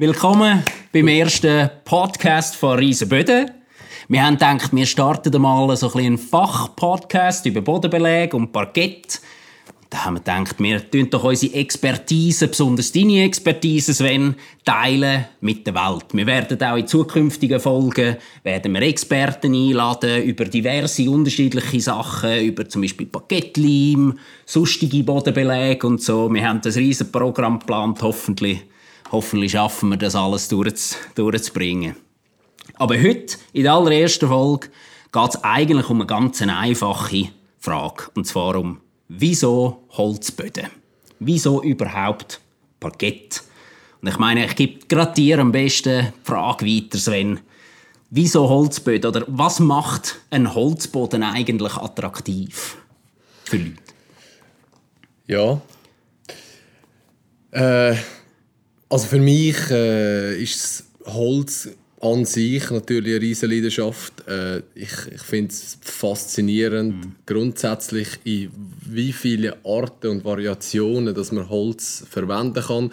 Willkommen beim ersten Podcast von Riesenböden. Wir haben gedacht, wir starten mal so ein einen Fachpodcast über Bodenbeleg und Parkett. Da haben wir gedacht, wir tun doch unsere Expertise, besonders deine Expertise, Sven, teilen mit der Welt. Wir werden auch in zukünftigen Folgen werden wir Experten einladen über diverse unterschiedliche Sachen, über zum Beispiel Parkettleim, sonstige Bodenbeläge und so. Wir haben das riesen Programm geplant, hoffentlich Hoffentlich schaffen wir das alles durchzubringen. Aber heute, in der allerersten Folge, geht es eigentlich um eine ganz einfache Frage. Und zwar um, wieso Holzböden? Wieso überhaupt Parkett? Und ich meine, ich gebe gerade dir am besten die Frage weiter, Sven. Wieso Holzböden? Oder was macht ein Holzboden eigentlich attraktiv für Leute? Ja. Äh also für mich äh, ist Holz an sich natürlich eine riesige Leidenschaft. Äh, ich ich finde es faszinierend, mhm. grundsätzlich in wie viele Arten und Variationen, dass man Holz verwenden kann.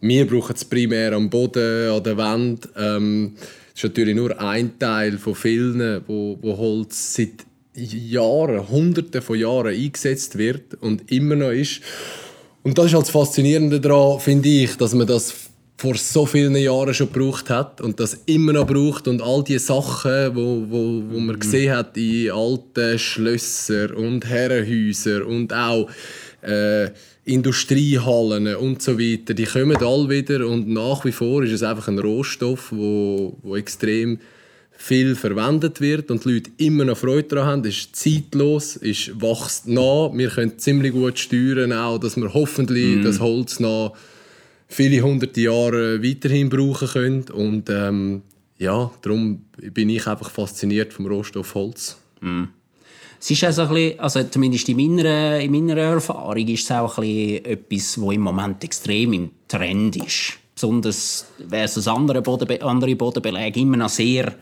Wir brauchen es primär am Boden, an der Wand. Ähm, das ist natürlich nur ein Teil von vielen, wo, wo Holz seit Jahren, Hunderten von Jahren eingesetzt wird und immer noch ist. Und das ist halt das Faszinierende daran, finde ich, dass man das vor so vielen Jahren schon gebraucht hat und das immer noch braucht und all die Sachen, wo, wo, wo man mhm. gesehen hat in alten Schlössern und Herrenhäusern und auch äh, Industriehallen und so weiter, die kommen alle wieder und nach wie vor ist es einfach ein Rohstoff, wo, wo extrem viel verwendet wird und die Leute immer noch Freude daran haben, ist zeitlos, ist wächst nach. Wir können ziemlich gut steuern, auch, dass wir hoffentlich mm. das Holz noch viele hunderte Jahre weiterhin brauchen können. Und ähm, ja, darum bin ich einfach fasziniert vom Rohstoff Holz. Mm. Es ist also ein bisschen, also zumindest in meiner, in meiner Erfahrung ist es auch ein bisschen etwas, was im Moment extrem im Trend ist. Besonders versus andere, Boden, andere Bodenbeläge immer noch sehr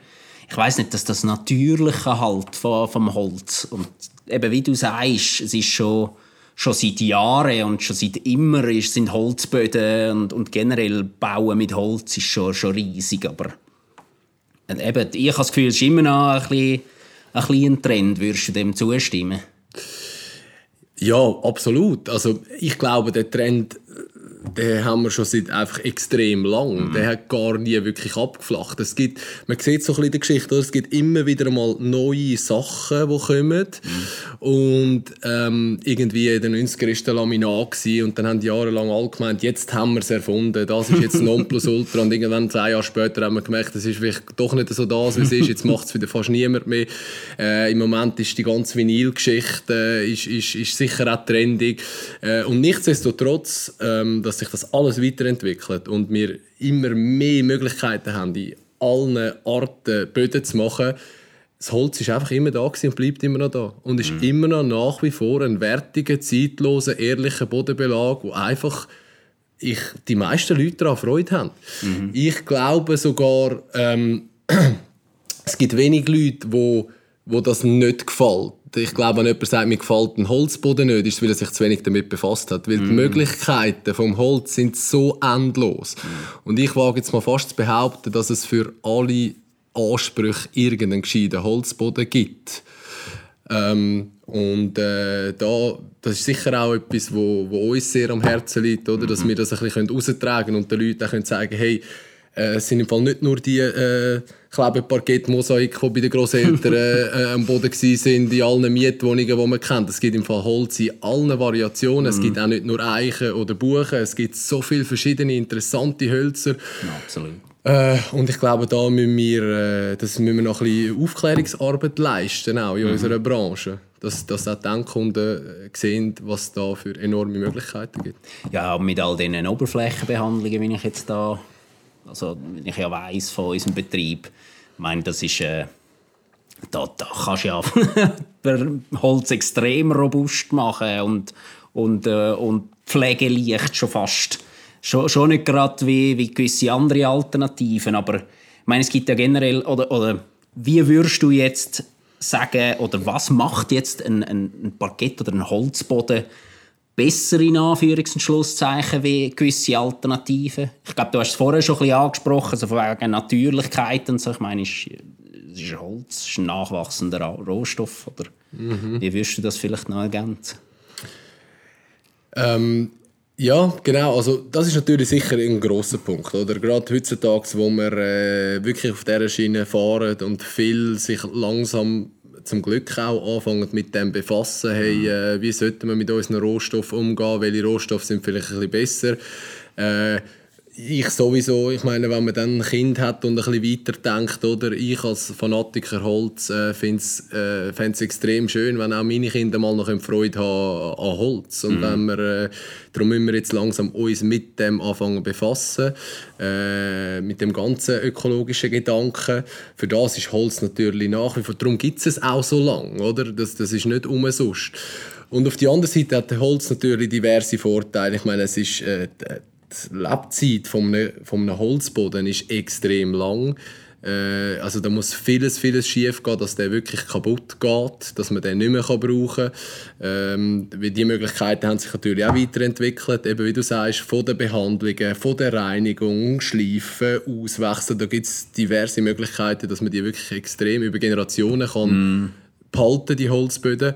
ich weiß nicht, dass das Natürliche halt vom, vom Holz und eben wie du sagst, es ist schon schon seit Jahren und schon seit immer ist, sind Holzböden und, und generell Bauen mit Holz ist schon, schon riesig, aber eben, ich habe das Gefühl, es ist immer noch ein, bisschen ein Trend. Würdest du dem zustimmen? Ja, absolut. Also ich glaube, der Trend den haben wir schon seit einfach extrem lang. Mhm. Der hat gar nie wirklich abgeflacht. Es gibt, man sieht so ein bisschen die Geschichte, es gibt immer wieder mal neue Sachen, die kommen. Mhm. Und ähm, irgendwie in den 90er war der Laminat und dann haben die jahrelang alle gemeint, jetzt haben wir es erfunden, das ist jetzt Nonplusultra. und irgendwann, zwei Jahre später, haben wir gemerkt, das ist vielleicht doch nicht so das, wie es ist. Jetzt macht es wieder fast niemand mehr. Äh, Im Moment ist die ganze Vinylgeschichte äh, ist, ist, ist sicher auch trendig. Äh, und nichtsdestotrotz, ähm, dass sich das alles weiterentwickelt und wir immer mehr Möglichkeiten haben, in allen Arten Böden zu machen, das Holz ist einfach immer da und bleibt immer noch da. Und ist mhm. immer noch nach wie vor ein wertiger, zeitloser, ehrlicher Bodenbelag, wo einfach ich, die meisten Leute daran Freude haben. Mhm. Ich glaube sogar, ähm, es gibt wenig Leute, die wo das nicht gefällt. Ich glaube, wenn jemand sagt, mir gefällt ein Holzboden nicht, ist es, weil er sich zu wenig damit befasst hat. Weil mm. die Möglichkeiten vom Holz sind so endlos. Mm. Und ich wage jetzt mal fast zu behaupten, dass es für alle Ansprüche irgendeinen gescheiten Holzboden gibt. Ähm, und äh, da, das ist sicher auch etwas, wo, wo uns sehr am Herzen liegt, oder? dass mhm. wir das ein bisschen austragen können und den Leuten auch können sagen hey, äh, es sind im Fall nicht nur die äh, Klebeparkett-Mosaik, die bei den Großeltern äh, am Boden waren, in allen Mietwohnungen, die man kennt. Es gibt im Fall Holz in allen Variationen. Es mhm. gibt auch nicht nur Eichen oder Buchen. Es gibt so viele verschiedene interessante Hölzer. Ja, absolut. Äh, und ich glaube, da müssen wir, äh, das müssen wir noch ein bisschen Aufklärungsarbeit leisten, auch in mhm. unserer Branche. Dass, dass auch die Endkunden äh, sehen, was da für enorme Möglichkeiten gibt. Ja, mit all diesen Oberflächenbehandlungen, wie ich jetzt da also, wenn ich ja weiss von unserem Betrieb, ich meine, das ist. Äh, da, da kannst du ja Holz extrem robust machen und, und, äh, und pflegeleicht schon fast. Schon, schon nicht gerade wie, wie gewisse andere Alternativen, aber ich meine, es gibt ja generell, oder, oder wie würdest du jetzt sagen, oder was macht jetzt ein, ein, ein Parkett oder ein Holzboden besser in Anführungs- und Schlusszeichen wie gewisse Alternativen. Ich glaube, du hast es vorher schon ein bisschen angesprochen, also von wegen Natürlichkeit und so. Ich meine, es ist, es ist Holz, es ist ein nachwachsender Rohstoff. Oder mhm. Wie würdest du das vielleicht noch ergänzen? Ähm, ja, genau. Also das ist natürlich sicher ein großer Punkt, oder? Gerade heutzutage, wo wir äh, wirklich auf dieser Schiene fahren und viel sich langsam zum Glück auch anfangen mit dem befassen, hey, äh, wie sollten wir mit unseren Rohstoffen umgehen, welche Rohstoffe sind vielleicht ein bisschen besser. Äh, ich sowieso, ich meine, wenn man dann ein Kind hat und ein bisschen weiterdenkt, oder ich als Fanatiker Holz äh, finde es äh, extrem schön, wenn auch meine Kinder mal noch Freude haben an Holz. Und mhm. wenn wir, äh, darum müssen wir jetzt langsam uns mit dem anfangen befassen, äh, mit dem ganzen ökologischen Gedanken. Für das ist Holz natürlich nach wie vor, darum gibt es auch so lange, oder? Das, das ist nicht umsonst. Und auf der anderen Seite hat Holz natürlich diverse Vorteile. Ich meine, es ist äh, die Lebzeit von einem, von einem Holzboden ist extrem lang. Äh, also da muss vieles, vieles schief gehen, dass der wirklich kaputt geht, dass man den nicht mehr brauchen kann. Ähm, die Möglichkeiten haben sich natürlich auch weiterentwickelt, eben wie du sagst, von den Behandlungen, von der Reinigung, Schleifen, Auswechseln, da gibt es diverse Möglichkeiten, dass man die wirklich extrem über Generationen kann mm. behalten, die Holzböden.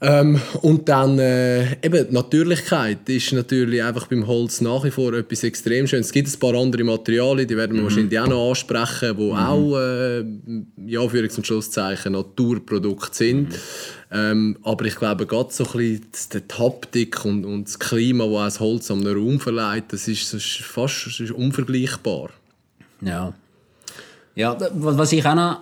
Ähm, und dann äh, eben die Natürlichkeit ist natürlich einfach beim Holz nach wie vor etwas extrem schön. Es gibt ein paar andere Materialien, die werden wir mhm. wahrscheinlich auch noch ansprechen, die mhm. auch äh, ja, Anführungs- und Schlusszeichen Naturprodukte sind. Mhm. Ähm, aber ich glaube, gerade so ein bisschen die Haptik und, und das Klima, das das Holz am Raum verleiht, das ist, das ist fast das ist unvergleichbar. Ja. Ja, was ich auch noch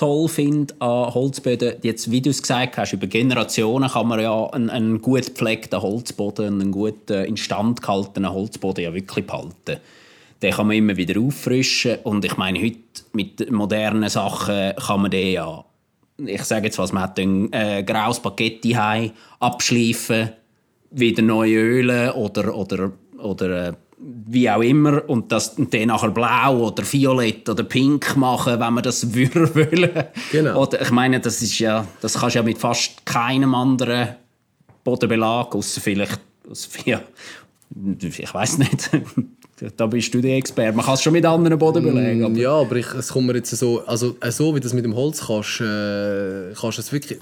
toll finde an Holzböden, jetzt, wie du es gesagt hast, über Generationen kann man ja einen, einen gut gepflegten Holzboden, einen gut äh, instand gehaltenen Holzboden ja wirklich behalten. Den kann man immer wieder auffrischen und ich meine, heute mit modernen Sachen kann man den ja, ich sage jetzt was, man hat ein äh, graues Paket abschleifen, wieder neu ölen oder, oder, oder äh, wie auch immer und das und dann nachher blau oder violett oder pink machen, wenn man das wollen. Genau. Oder ich meine, das ist ja, das kannst du ja mit fast keinem anderen Bodenbelag, außer vielleicht, ja, ich weiß nicht, da bist du der Experte. Man kann es schon mit anderen Boden belegen. Aber ja, aber ich, es kommt mir jetzt so, also so wie das mit dem Holz kannst, äh, kannst es wirklich,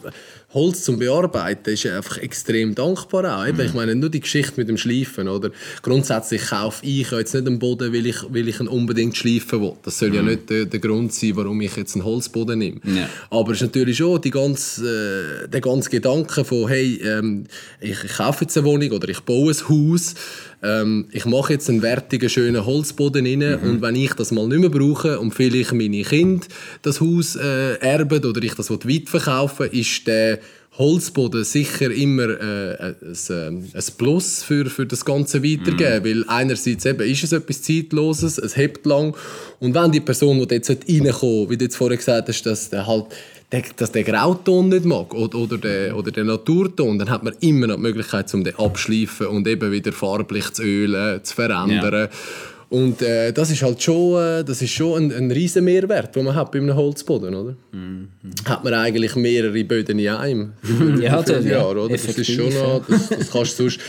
Holz zum Bearbeiten ist einfach extrem dankbar auch. Mhm. Ich meine, nur die Geschichte mit dem Schleifen, oder? Grundsätzlich kaufe ich jetzt nicht einen Boden, weil ich, weil ich ihn unbedingt schleifen will. Das soll mhm. ja nicht der, der, Grund sein, warum ich jetzt einen Holzboden nehme. Ja. Aber es ist natürlich schon die ganze, äh, der ganze Gedanke von, hey, ähm, ich, ich kaufe jetzt eine Wohnung oder ich baue ein Haus, ähm, ich mache jetzt einen wertigen, schönen Holzboden rein mhm. und wenn ich das mal nicht mehr brauche und vielleicht meine Kinder das Haus äh, erben oder ich das weit verkaufen ist der Holzboden sicher immer äh, ein, ein, Plus für, für das ganze Weitergeben, mhm. weil einerseits eben ist es etwas Zeitloses, es hebt lang und wenn die Person, die jetzt reinkommt, wie du jetzt vorher gesagt hast, dass der halt der, dass der Grauton nicht mag oder, oder, der, oder der Naturton, dann hat man immer noch die Möglichkeit, um den abschleifen und eben wieder farblich zu ölen, zu verändern. Ja. Und äh, das ist halt schon, äh, das ist schon ein, ein riesen Mehrwert, den man hat bei einem Holzboden, oder? Mhm. Hat man eigentlich mehrere Böden in einem ja, das, ja, Jahr, oder? Das ist schon noch, das, das kannst du sonst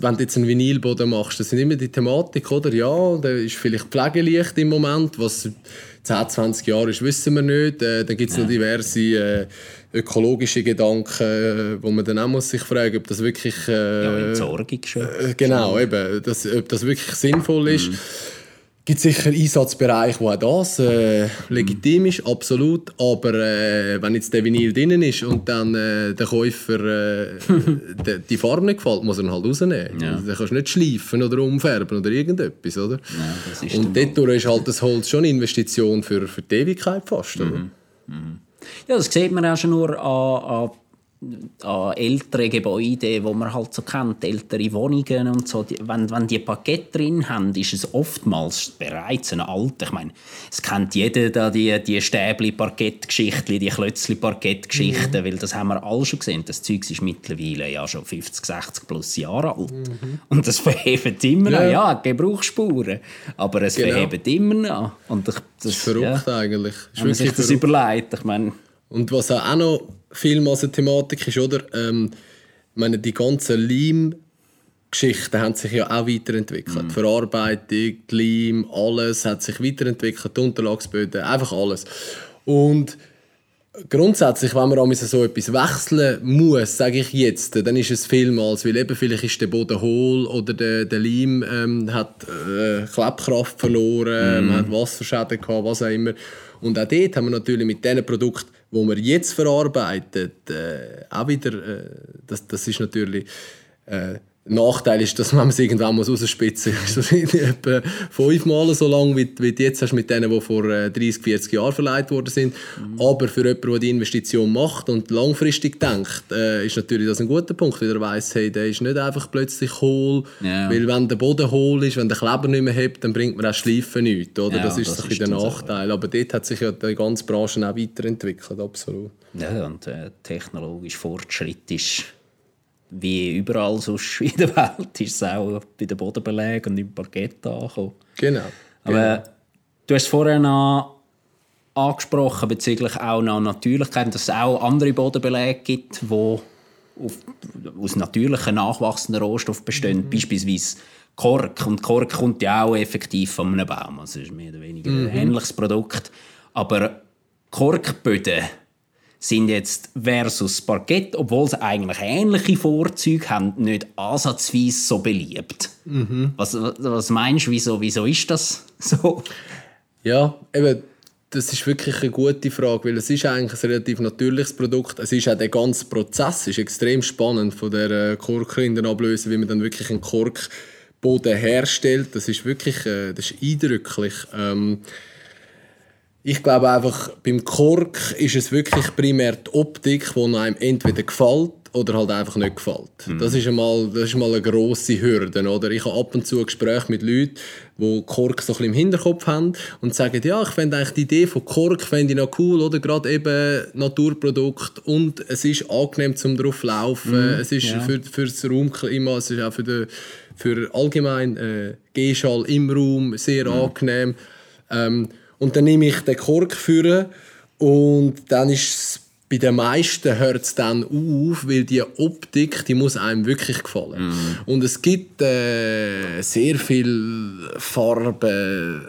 wenn du jetzt einen Vinylboden machst, das sind immer die Thematik, oder? Ja, der ist vielleicht pflegeleicht im Moment, was 10, 20 Jahre ist, wissen wir nicht. Äh, dann gibt es ja. noch diverse äh, ökologische Gedanken, wo man dann auch muss sich fragen, ob das wirklich... Äh, ja, Entsorgung schon. Äh, genau, eben, das, ob das wirklich sinnvoll ist. Mhm gibt sicher Einsatzbereiche, wo auch das äh, legitim ist, absolut. Aber äh, wenn jetzt der Vinyl drinnen ist und dann äh, der Käufer äh, de, die Farbe nicht gefällt, muss er ihn halt rausnehmen. Ja. Also, dann kannst du nicht schleifen oder umfärben oder irgendetwas, oder? Ja, und dort ist halt das Holz schon eine Investition für, für die Ewigkeit fast, oder? Mhm. Mhm. Ja, das sieht man auch schon nur an, an an ältere Gebäude, die man halt so kennt, ältere Wohnungen und so, wenn, wenn die Parkett drin haben, ist es oftmals bereits ein alter. Ich meine, es kennt jeder da die, die Stäbli-Parkettgeschichten, die Klötzli-Parkettgeschichten, mhm. weil das haben wir alle schon gesehen. Das Zeug ist mittlerweile ja schon 50, 60 plus Jahre alt. Mhm. Und das verhebt immer noch. Ja, ja Gebrauchsspuren. Aber es genau. verhebt immer noch. Und ich, das, das, ist verrückt ja, eigentlich. Ist wenn man sich das überlegt, ich meine... Und was auch noch vielmals eine Thematik ist, oder? Ähm, meine, die ganzen Leim-Geschichten haben sich ja auch weiterentwickelt. Die Verarbeitung, Leim, alles hat sich weiterentwickelt, die Unterlagsböden, einfach alles. Und grundsätzlich, wenn man an so etwas wechseln muss, sage ich jetzt, dann ist es vielmals, weil eben vielleicht ist der Boden hohl oder der, der Leim ähm, hat äh, Klebkraft verloren, man hat Wasserschäden gehabt, was auch immer. Und auch dort haben wir natürlich mit diesen Produkten, die wir jetzt verarbeitet, äh, auch wieder, äh, das, das ist natürlich äh, Nachteil ist, dass man es irgendwann muss rausspitzen muss. Das ist etwa fünfmal so lang, wie, wie du jetzt hast mit denen, die vor 30, 40 Jahren verleiht worden sind. Mhm. Aber für jemanden, der die Investition macht und langfristig denkt, äh, ist natürlich das ein guter Punkt, weil er weiss, hey, der ist nicht einfach plötzlich hohl. Ja. Weil wenn der Boden hohl ist, wenn der Kleber nicht mehr hebt, dann bringt man auch Schleifen nichts. Oder? Ja, das ist, das ist der Nachteil. So. Aber dort hat sich ja die ganze Branche auch weiterentwickelt, absolut. Ja, und äh, technologisch Fortschritt ist wie überall sonst in der Welt ist es auch bei den Bodenbelägen und im Parkett angekommen. Genau. Aber genau. du hast vorher noch angesprochen bezüglich auch noch Natürlichkeit, dass es auch andere Bodenbeläge gibt, die auf, aus natürlichen nachwachsenden Rohstoffen bestehen, mhm. beispielsweise Kork. Und Kork kommt ja auch effektiv von einem Baum, also ist mehr oder weniger mhm. ein ähnliches Produkt. Aber Korkböden sind jetzt versus Parkett, obwohl sie eigentlich ähnliche Vorzüge haben, nicht ansatzweise so beliebt. Mhm. Was, was meinst du, wieso, wieso ist das so? Ja, eben, das ist wirklich eine gute Frage, weil es ist eigentlich ein relativ natürliches Produkt. Es ist auch der ganze Prozess ist extrem spannend von der äh, Korkrinderablöse, wie man dann wirklich einen Korkboden herstellt. Das ist wirklich, äh, das ist eindrücklich. Ähm, ich glaube einfach, beim Kork ist es wirklich primär die Optik, die einem entweder gefällt oder halt einfach nicht gefällt. Mhm. Das, ist einmal, das ist mal eine grosse Hürde. Oder? Ich habe ab und zu Gespräche mit Leuten, die Kork so ein bisschen im Hinterkopf haben und sagen, ja, ich finde eigentlich die Idee von Kork ich noch cool, oder gerade eben Naturprodukt und es ist angenehm zum drauf laufen, mhm, es ist ja. für, für das Raumklima, es ist auch für, den, für allgemein äh, Gehschall im Raum sehr mhm. angenehm. Ähm, und dann nehme ich den Kork führen und dann ist es bei den meisten hört es dann auf, weil die Optik, die muss einem wirklich gefallen. Mm. Und es gibt äh, sehr viel Farben,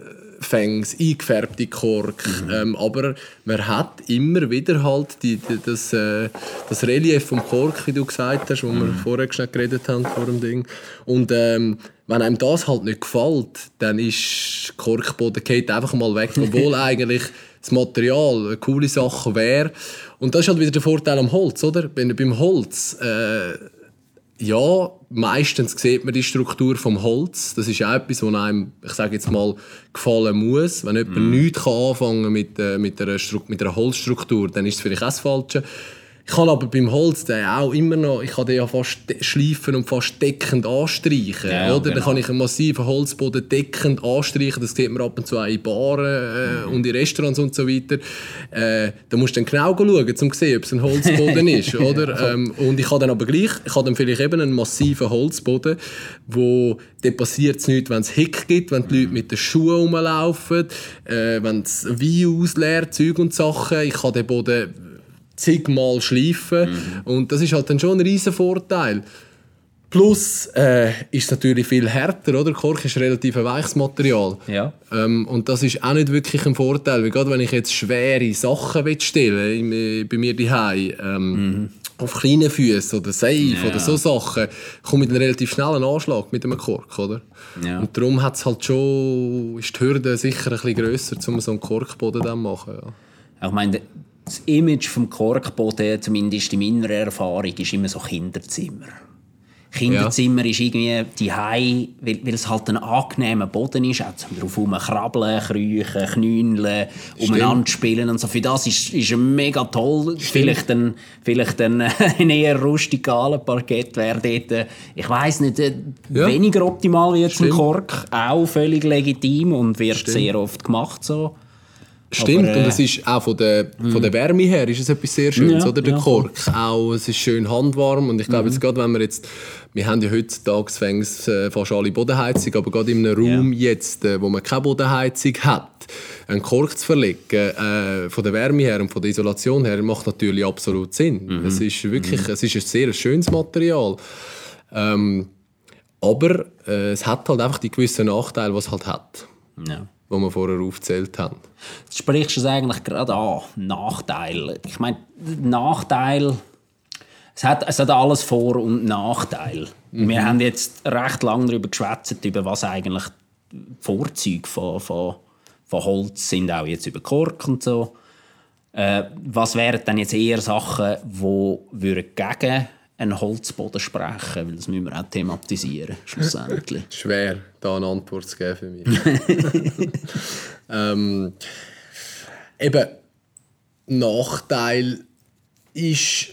Fängs, eingefärbte Kork, mm. ähm, aber man hat immer wieder halt die, die, das, äh, das Relief vom Kork, wie du gesagt hast, wo mm. wir mhm. vorher schon geredet haben vor dem Ding. Und ähm, wenn einem das halt nicht gefällt, dann ist Korkboden geht einfach mal weg, obwohl eigentlich das Material eine coole Sache wäre. Und das ist halt wieder der Vorteil am Holz, oder? Wenn beim Holz äh, ja, meistens sieht man die Struktur vom Holz. Das ist auch etwas, was einem, ich sage jetzt mal, gefallen muss. Wenn jemand mm. nichts anfangen kann mit, äh, mit, einer mit einer Holzstruktur, dann ist es vielleicht auch das Falsche. Ich kann aber beim Holz den auch immer noch, ich kann den ja fast schleifen und fast deckend anstreichen. Ja, oder? Genau. Dann kann ich einen massiven Holzboden deckend anstreichen. Das sieht man ab und zu auch in Baren äh, mhm. und in Restaurants und so weiter. Äh, da musst du dann genau schauen, um zu sehen, ob es ein Holzboden ist. Oder? ähm, und ich habe dann aber gleich, ich habe dann vielleicht eben einen massiven Holzboden, wo dann passiert es nicht, wenn es Hick gibt, wenn die Leute mit den Schuhen rumlaufen, äh, wenn es Wein ausleert, Zeug und Sachen. Ich kann den Boden zigmal schleifen. Mhm. Und das ist halt dann schon ein riesen Vorteil. Plus äh, ist es natürlich viel härter, oder? Kork ist relativ ein weiches Material. Ja. Ähm, und das ist auch nicht wirklich ein Vorteil, weil gerade wenn ich jetzt schwere Sachen stellen will, bei mir daheim, ähm, mhm. auf kleinen Füßen oder Seif ja. oder so Sachen, komme ich dann relativ schnell einen Anschlag mit einem Kork, oder? Ja. Und darum hat's halt schon, ist die Hürde sicher ein bisschen grösser, um so einen Korkboden zu machen. Ja. Ich meine, das Image vom Korkboden, zumindest in meiner Erfahrung, ist immer so Kinderzimmer. Kinderzimmer ja. ist irgendwie die Hai, weil, weil, es halt ein angenehmer Boden ist, auch zum drauf krabbeln, kriechen, knüneln, umeinander spielen und so. Für das ist, ist mega toll. Vielleicht ein, vielleicht ein, ein eher rustikaler Parkett wäre dort, äh, ich weiß nicht, äh, ja. weniger optimal wie zum Kork. Auch völlig legitim und wird Stimmt. sehr oft gemacht so. Stimmt, Aber, äh, und es ist auch von der, von der Wärme her ist es etwas sehr Schönes, ja, oder? Der ja, Kork. Auch, es ist schön handwarm und ich glaube, mhm. jetzt gerade wenn wir jetzt, wir haben ja heutzutage äh, fast alle Bodenheizung, aber gerade in einem Raum ja. jetzt, äh, wo man keine Bodenheizung hat, einen Kork zu verlegen, äh, von der Wärme her und von der Isolation her, macht natürlich absolut Sinn. Mhm. Es ist wirklich, mhm. es ist ein sehr schönes Material. Ähm, aber äh, es hat halt einfach die gewissen Nachteile, was es halt hat. Ja. Die wir vorher aufgezählt haben. Du sprichst es eigentlich gerade an, Nachteile. Ich meine, Nachteil, es hat, es hat alles Vor- und Nachteile. Mhm. Wir haben jetzt recht lange darüber geschwätzt, über was eigentlich die Vorzüge von, von, von Holz sind, auch jetzt über Kork und so. Äh, was wären dann jetzt eher Sachen, die gegen einen Holzboden sprechen, weil das müssen wir auch thematisieren, schlussendlich. Schwer, da eine Antwort zu geben für mich. ähm, eben, Nachteil ist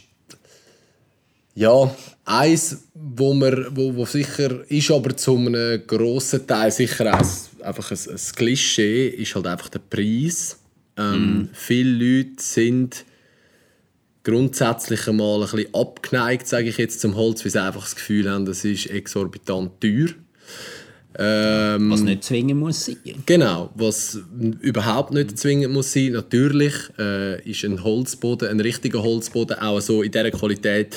ja eins, wo, man, wo, wo sicher ist, aber zu einem grossen Teil sicher auch einfach ein, ein Klischee, ist halt einfach der Preis. Ähm, mm. Viele Leute sind grundsätzlich einmal ein bisschen abgeneigt, sage ich jetzt, zum Holz, weil sie einfach das Gefühl haben, das ist exorbitant teuer. Ähm, was nicht zwingend muss sein. Genau, was überhaupt nicht zwingend muss sein. Natürlich äh, ist ein Holzboden, ein richtiger Holzboden, auch so in dieser Qualität,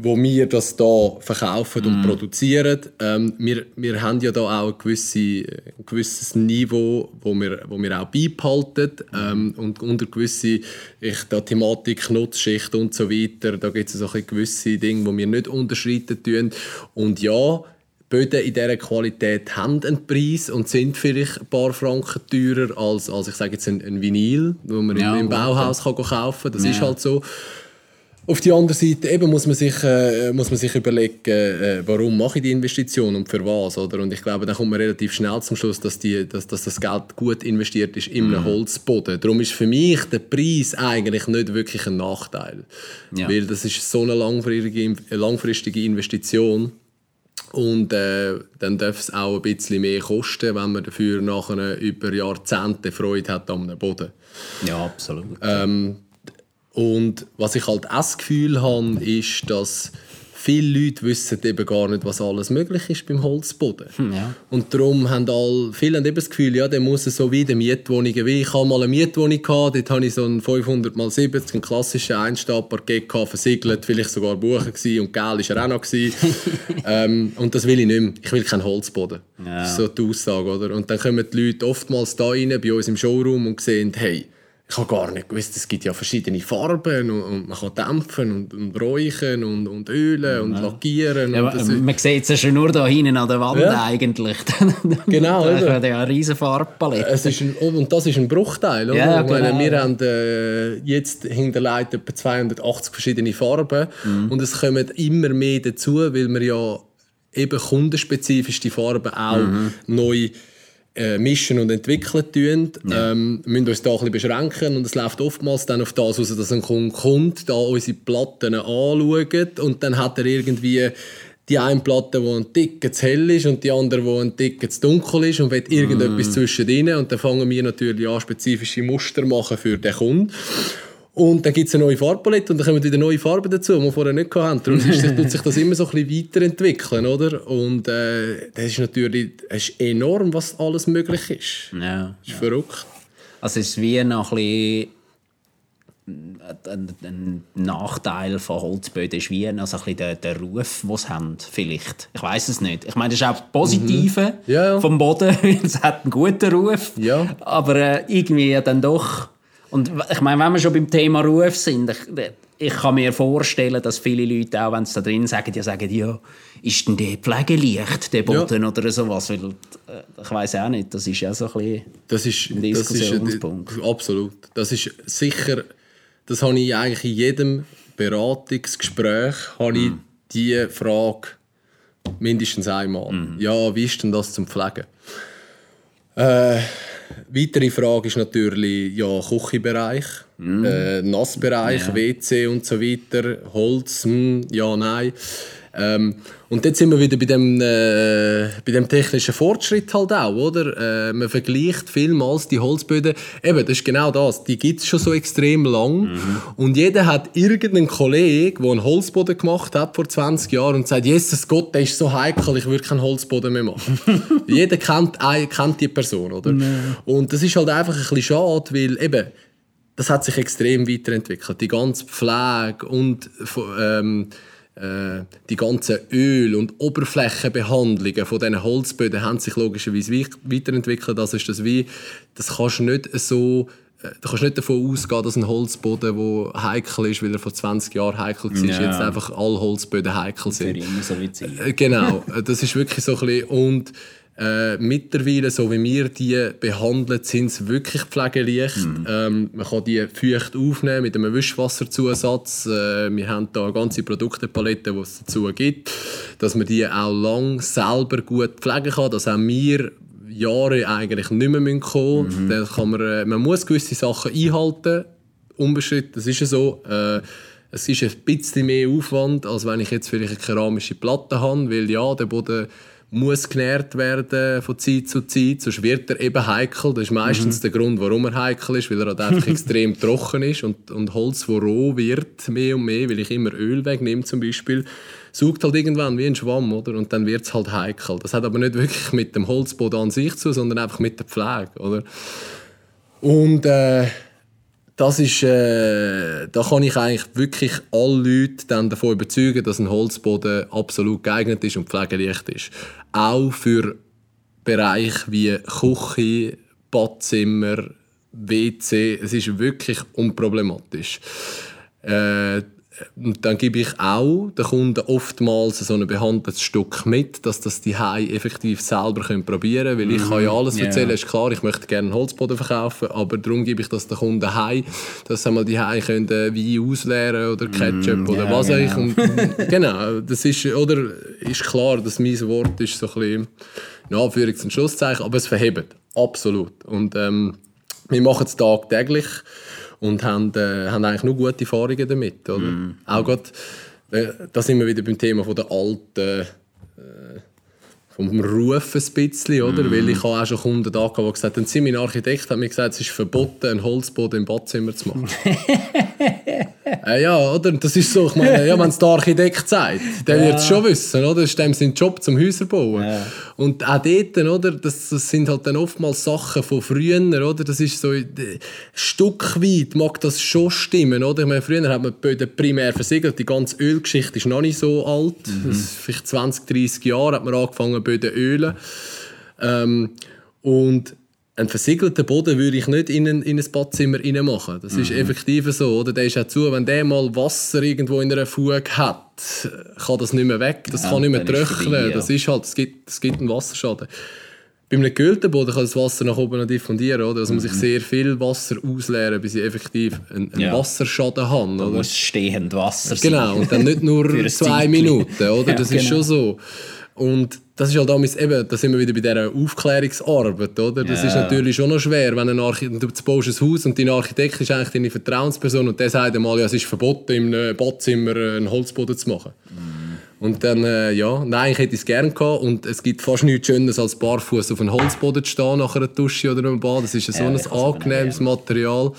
wo wir das da verkaufen und mm. produzieren. Ähm, wir, wir haben ja da auch ein, gewisse, ein gewisses Niveau, wo wir, wo wir auch beibehalten ähm, und unter gewisse ich, da Thematik Nutzschicht und so weiter, da gibt es so gewisse Dinge, die wir nicht unterschreiten tun. Und ja, Böden in dieser Qualität haben einen Preis und sind vielleicht ein paar Franken teurer als, als ich sage jetzt ein, ein Vinyl, wo man ja, im, Bauhaus kann kaufen kann. Das ja. ist halt so. Auf der anderen Seite eben muss man sich, äh, muss man sich überlegen, äh, warum mache ich die Investition und für was. Oder? Und ich glaube, da kommt man relativ schnell zum Schluss, dass, die, dass, dass das Geld gut investiert ist in einem mhm. Holzboden. Darum ist für mich der Preis eigentlich nicht wirklich ein Nachteil. Ja. Weil das ist so eine langfristige, langfristige Investition. Und äh, dann darf es auch ein bisschen mehr kosten, wenn man dafür nachher über Jahrzehnte Freude hat einem Boden. Ja, absolut. Ähm, und was ich halt auch das Gefühl habe, ist, dass viele Leute wissen eben gar nicht, was alles möglich ist beim Holzboden. Hm, ja. Und darum haben all, viele haben eben das Gefühl, ja, der muss so wie die Mietwohnungen wie. Ich habe mal eine Mietwohnung gehabt, dort hatte ich so einen 500 x 70, einen klassischen Einstabparkett versiegelt, vielleicht sogar buchen gewesen, und geil war er auch noch. ähm, und das will ich nicht mehr. Ich will keinen Holzboden. Ja. Das ist so die Aussage, oder? Und dann kommen die Leute oftmals da rein, bei uns im Showroom und sehen, hey, ich habe gar nicht gewusst, es gibt ja verschiedene Farben und, und man kann dämpfen und, und räuchern und, und ölen und ja. lackieren. Ja, und man sieht es ja schon nur da hinten an der Wand ja. eigentlich. genau. da hat ja eine riesige Farbpalette. Es ist ein, und das ist ein Bruchteil. Oder? Ja, genau. meine, wir haben äh, jetzt hinterlegt etwa 280 verschiedene Farben mhm. und es kommen immer mehr dazu, weil wir ja eben kundenspezifisch die Farben auch mhm. neu äh, mischen und entwickeln tun. Ja. Ähm, müssen uns da ein bisschen beschränken und es läuft oftmals dann auf das aus, dass ein Kunde kommt, da unsere Platten anschaut und dann hat er irgendwie die eine Platte, die ein Tick zu hell ist und die andere, die ein Tick zu dunkel ist und will irgendetwas mm. zwischendrin und dann fangen wir natürlich an, spezifische Muster machen für den Kunden. Und dann gibt es eine neue Farbpalette und dann kommen wieder neue Farben dazu, die wir vorher nicht hatten. Darum tut sich das immer so ein bisschen weiterentwickeln, oder? Und äh, das ist natürlich das ist enorm, was alles möglich ist. Ja. Das ist ja. verrückt. Also es ist wie noch ein bisschen ein, ein Nachteil von Holzböden ist wie also ein bisschen der, der Ruf, den sie haben, vielleicht. Ich weiß es nicht. Ich meine, das ist auch das Positive mhm. ja, ja. vom Boden. es hat einen guten Ruf. Ja. Aber äh, irgendwie dann doch und ich meine, wenn wir schon beim Thema Ruf sind, ich, ich kann mir vorstellen, dass viele Leute, auch wenn sie da drin sagen, ja, sagen, ja, ist denn der pflegeleicht, der Boden ja. oder sowas? Weil, äh, ich weiß auch nicht, das ist ja so ein bisschen das ist, ein Diskussionspunkt. Das ist, absolut. Das ist sicher, das habe ich eigentlich in jedem Beratungsgespräch habe ich mm. diese Frage mindestens einmal. Mm. Ja, wie ist denn das zum Pflegen? Äh, weitere Frage ist natürlich ja, Küchenbereich, mm. äh, Nassbereich, ja. WC und so weiter, Holz, mh, hm, ja, nein. Ähm, und jetzt sind wir wieder bei dem, äh, bei dem technischen Fortschritt halt auch, oder? Äh, man vergleicht vielmals die Holzböden. Eben, das ist genau das. Die gibt es schon so extrem lang. Mhm. Und jeder hat irgendeinen Kollegen, der einen Holzboden gemacht hat vor 20 Jahren und sagt, Jesus Gott, der ist so heikel, ich würde keinen Holzboden mehr machen. jeder kennt, kennt die Person, oder? Nee. Und das ist halt einfach ein bisschen schade, weil eben, das hat sich extrem weiterentwickelt. Die ganze Pflege und ähm, äh, die ganzen Öl- und Oberflächenbehandlungen von diesen Holzböden haben sich logischerweise weiterentwickelt. Also ist das wie, das kannst du nicht so, äh, du kannst nicht davon ausgehen, dass ein Holzboden, der heikel ist, weil er vor 20 Jahren heikel war, ja. jetzt einfach alle Holzböden heikel sind. Für immer so wie äh, Genau, das ist wirklich so ein bisschen, und äh, mittlerweile, so wie wir die behandeln, sind sie wirklich pflegeleicht. Mhm. Ähm, man kann die feucht aufnehmen mit einem Wischwasserzusatz. Äh, wir haben da eine ganze Produktepalette, die es dazu gibt, dass man die auch lang selber gut pflegen kann, dass auch wir Jahre eigentlich nicht mehr kommen müssen. Mhm. kann man, äh, man muss gewisse Sachen einhalten, unbestritten, das ist ja so. Äh, es ist ein bisschen mehr Aufwand, als wenn ich jetzt vielleicht eine keramische Platte habe, weil ja, der Boden muss genährt werden von Zeit zu Zeit, sonst wird er eben heikel. Das ist meistens mhm. der Grund, warum er heikel ist, weil er halt einfach extrem trocken ist und, und Holz, das roh wird, mehr und mehr, weil ich immer Öl wegnehme zum Beispiel, saugt halt irgendwann wie ein Schwamm, oder? Und dann wird es halt heikel. Das hat aber nicht wirklich mit dem Holzboden an sich zu, sondern einfach mit der Pflege, oder? Und äh, das ist, äh, da kann ich eigentlich wirklich alle Leute dann davon überzeugen, dass ein Holzboden absolut geeignet ist und pflegeleicht ist. Auch für Bereiche wie Küche, Badzimmer, WC. Es ist wirklich unproblematisch. Äh, dann gebe ich auch den Kunden oftmals so ein behandeltes Stück mit, dass das die Hai effektiv selber können probieren können. Weil ich kann ja alles mhm. erzählen, yeah. ist klar, ich möchte gerne einen Holzboden verkaufen, aber darum gebe ich das den Kunden Hai, dass einmal die Hai können Wein ausleeren oder Ketchup mm, oder yeah, was genau. Und, genau, das ist, oder ist klar, dass mein Wort ist so ein bisschen in Anführungs- und Schlusszeichen, aber es verhebt, absolut. Und ähm, wir machen es tagtäglich und haben, äh, haben eigentlich nur gute Erfahrungen damit. Oder? Mm. Auch gerade, äh, da sind wir wieder beim Thema von der alten, äh, vom Ruf ein bisschen, oder? Mm. Weil ich habe auch schon Kunden da gehabt, die gesagt haben, mein Architekt hat mir gesagt, es ist verboten, einen Holzboden im Badzimmer zu machen. äh, ja, oder? Das ist so, ich meine, ja, wenn es der Architekt sagt, der ja. wird es schon wissen, oder? Das ist dem sein Job zum Häuser bauen. Ja. Und auch dort, oder? Das, das, sind halt dann oftmals Sachen von früher, oder? Das ist so, ein Stück weit mag das schon stimmen, oder? Ich meine, früher hat man die Böden primär versiegelt, die ganze Ölgeschichte ist noch nicht so alt. Mhm. vielleicht 20, 30 Jahre hat man angefangen, Böden ölen. Ähm, und einen versiegelten Boden würde ich nicht in ein, in ein Badzimmer machen. Das mhm. ist effektiv so. Oder? Der ist auch zu, wenn der mal Wasser irgendwo in einer Fuge hat, kann das nicht mehr weg. Das ja, kann nicht mehr. Ja. Das ist halt, es gibt, es gibt einen Wasserschaden. Bei einem gekühlten Boden kann das Wasser nach oben noch diffundieren. Oder? Also mhm. muss ich sehr viel Wasser ausleeren, bis ich effektiv einen, einen ja. Wasserschaden habe. Da muss stehend Wasser Genau, und dann nicht nur zwei Minuten. Oder? das ist genau. schon so. Und das ist halt damals eben, da sind wir wieder bei dieser Aufklärungsarbeit, oder? Das yeah. ist natürlich schon noch schwer, wenn ein Architekt, du baust ein Haus und dein Architekt ist eigentlich deine Vertrauensperson und der sagt einmal, ja, es ist verboten, im Badzimmer einen Holzboden zu machen. Mm. Und dann, äh, ja, nein, ich hätte es gerne gehabt und es gibt fast nichts Schöneres als barfuß auf einem Holzboden zu stehen nach einer Dusche oder einem Bad. Das ist so ein angenehmes Material.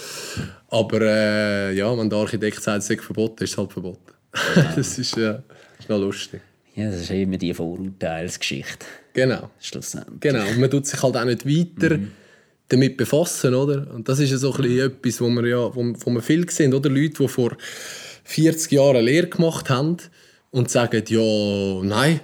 Aber äh, ja, wenn der Architekt sagt, es ist verboten, ist es halt verboten. Das ist, ja, ist noch lustig. Ja, das ist immer die Vorurteilsgeschichte. Genau. Genau. Und man tut sich halt auch nicht weiter mhm. damit befassen, oder? Und das ist ja so ein bisschen etwas, wo wir ja, wo, wo wir viel sehen, oder? Leute, die vor 40 Jahren Lehre gemacht haben und sagen, ja, nein,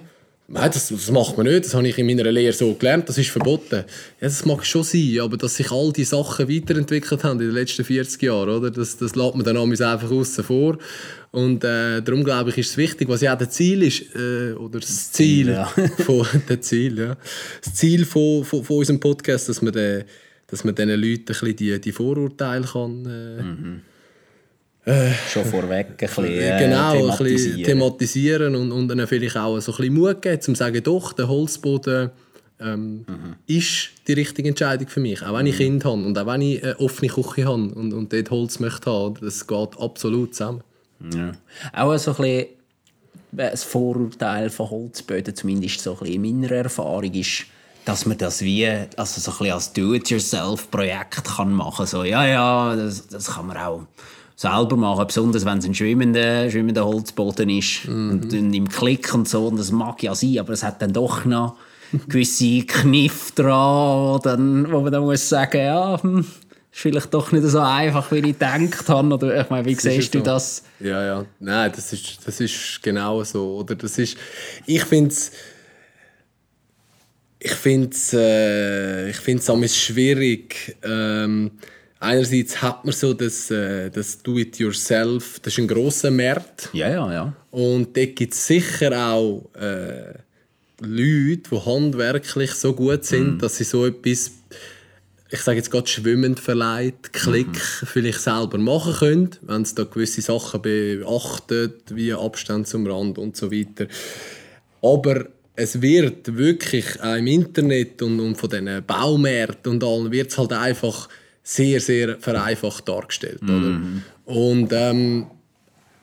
Nein, das, das macht man nicht. Das habe ich in meiner Lehre so gelernt. Das ist verboten. Ja, das mag schon sein, aber dass sich all die Sachen weiterentwickelt haben in den letzten 40 Jahren, oder? Das, das lässt man dann einfach außen vor. Und äh, darum glaube ich, ist es wichtig, was ja auch das Ziel ist, äh, oder das Ziel, ja. von, der Ziel, ja. das Ziel von, von, von unserem Podcast, dass man, den, dass man diesen Leuten ein bisschen die, die Vorurteile kann, äh, mhm äh, Schon vorweg ein bisschen, äh, genau, thematisieren. ein bisschen thematisieren und, und dann vielleicht auch so ein bisschen Mut geben, um zu sagen, doch, der Holzboden ähm, mhm. ist die richtige Entscheidung für mich. Auch wenn ich mhm. Kind habe und auch wenn ich eine offene Küche habe und, und dort Holz möchte haben, das geht absolut zusammen. Ja. Auch so ein bisschen ein Vorurteil von Holzböden, zumindest so ein bisschen in meiner Erfahrung, ist, dass man das wie also so ein bisschen als Do-it-yourself-Projekt kann machen kann. So, ja, ja, das, das kann man auch selber machen, besonders wenn es ein schwimmender, schwimmender Holzboden ist mhm. und, und, im Klick und so, und das mag ja sein, aber es hat dann doch noch gewisse Kniff dran, dann, wo man dann muss sagen, ja, hm, ist vielleicht doch nicht so einfach, wie ich gedacht habe. Oder ich meine, wie das siehst du so. das? Ja, ja. Nein, das ist, das ist genau so. Oder das ist, ich finde es ich finde es äh, ich find's schwierig. Ähm, einerseits hat man so das, äh, das Do-it-yourself, das ist ein grosser Markt. Ja, ja, ja. Und dort gibt es sicher auch äh, Leute, die handwerklich so gut sind, mm. dass sie so etwas ich sage jetzt gerade schwimmend verleiht, Klick mhm. vielleicht selber machen können, wenn es da gewisse Sachen beachtet, wie Abstand zum Rand und so weiter. Aber es wird wirklich auch im Internet und, und von diesen Baumärkten und allem wird es halt einfach sehr, sehr vereinfacht dargestellt. Mhm. Oder? Und ähm,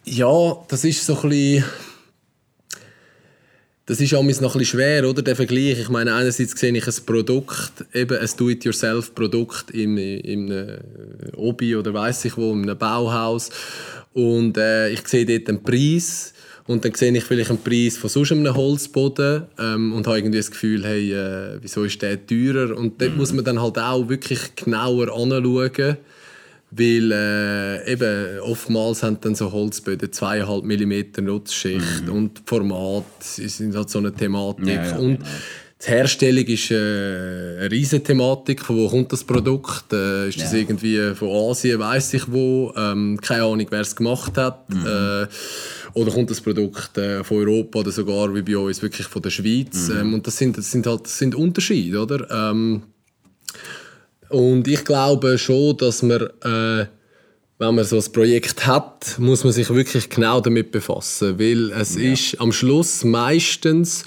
ja, das ist so ein bisschen das ist auch noch ein bisschen schwer, oder, der Vergleich. Ich meine, einerseits sehe ich ein Produkt, eben ein Do-it-yourself-Produkt im, im äh, Obi oder weiß ich wo, in einem Bauhaus. Und äh, ich sehe dort einen Preis und dann sehe ich vielleicht einen Preis von sonst einem Holzboden ähm, und habe irgendwie das Gefühl, hey, äh, wieso ist der teurer? Und dort mhm. muss man dann halt auch wirklich genauer anschauen weil äh, eben oftmals haben dann so Holzböden 2,5 mm Nutzschicht mhm. und Format sind halt so eine Thematik. Ja, ja, und genau. die Herstellung ist äh, eine riesige Thematik. Von wo kommt das Produkt? Äh, ist ja. das irgendwie von Asien, weiß ich wo? Ähm, keine Ahnung, wer es gemacht hat. Mhm. Äh, oder kommt das Produkt äh, von Europa oder sogar wie bei uns wirklich von der Schweiz? Mhm. Ähm, und das sind, das sind halt das sind Unterschiede, oder? Ähm, und ich glaube schon, dass man, äh, wenn man so ein Projekt hat, muss man sich wirklich genau damit befassen. Weil es ja. ist am Schluss meistens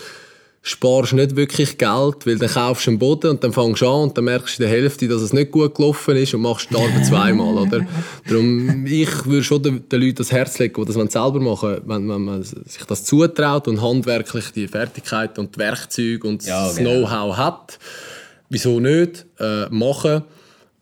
sparst nicht wirklich Geld, weil dann kaufst du einen Boden und dann fängst du an und dann merkst du in der Hälfte, dass es nicht gut gelaufen ist und machst die Arbeit zweimal, oder? Darum, ich würde schon den, den Leuten das Herz legen, die das selber machen wenn, wenn man sich das zutraut und handwerklich die Fertigkeit und die Werkzeuge und ja, das genau. Know-how hat wieso nicht, äh, machen.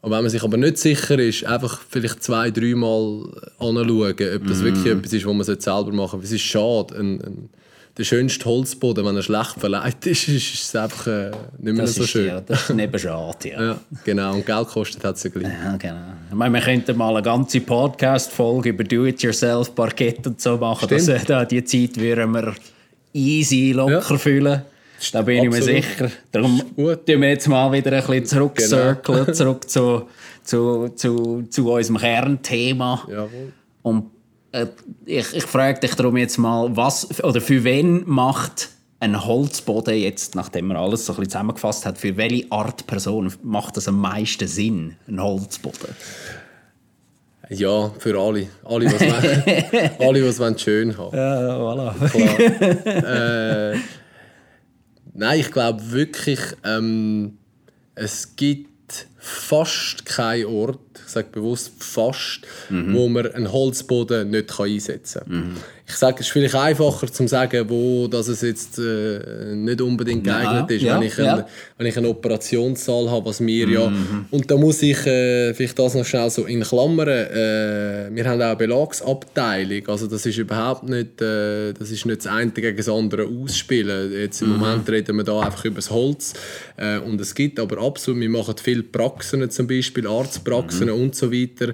Und wenn man sich aber nicht sicher ist, einfach vielleicht zwei, dreimal anschauen, ob das mm. wirklich etwas ist, was man selber machen sollte. Es ist schade. Ein, ein, der schönste Holzboden, wenn er schlecht verleiht ist, ist es einfach äh, nicht mehr das so schön. Ja, das ist eben schade, ja. ja. Genau, und Geld kostet hat es ja gleich. Ja, genau. Ich meine, wir könnten mal eine ganze Podcast-Folge über Do-it-yourself, Parkett und so machen. Dass, äh, da, die Zeit würden wir easy, locker ja. füllen. Da bin Absolut. ich mir sicher. Darum tun wir jetzt mal wieder ein bisschen zurückcirkeln, genau. zurück zu, zu, zu, zu unserem Kernthema. Jawohl. Und ich, ich frage dich darum jetzt mal, was oder für wen macht ein Holzboden jetzt, nachdem man alles so ein bisschen zusammengefasst hat, für welche Art Person macht das am meisten Sinn, ein Holzboden? Ja, für alle. Alle, was alle, was schön haben. Ja, voilà. Klar. äh, Nein, ich glaube wirklich, ähm, es gibt fast keinen Ort, ich sage bewusst fast, mhm. wo man einen Holzboden nicht einsetzen kann. Mhm ich sage, es ist vielleicht einfacher zu sagen, wo dass es jetzt äh, nicht unbedingt geeignet ja, ist, ja, wenn, ich ja. ein, wenn ich einen Operationssaal habe, was wir mhm. ja... Und da muss ich äh, vielleicht das noch schnell so in Klammern, äh, wir haben auch eine Belagsabteilung, also das ist überhaupt nicht, äh, das ist nicht das eine gegen das andere ausspielen. Jetzt im mhm. Moment reden wir da einfach über das Holz äh, und es gibt aber absolut, wir machen viele Praxen zum Beispiel, Arztpraxen mhm. und so weiter,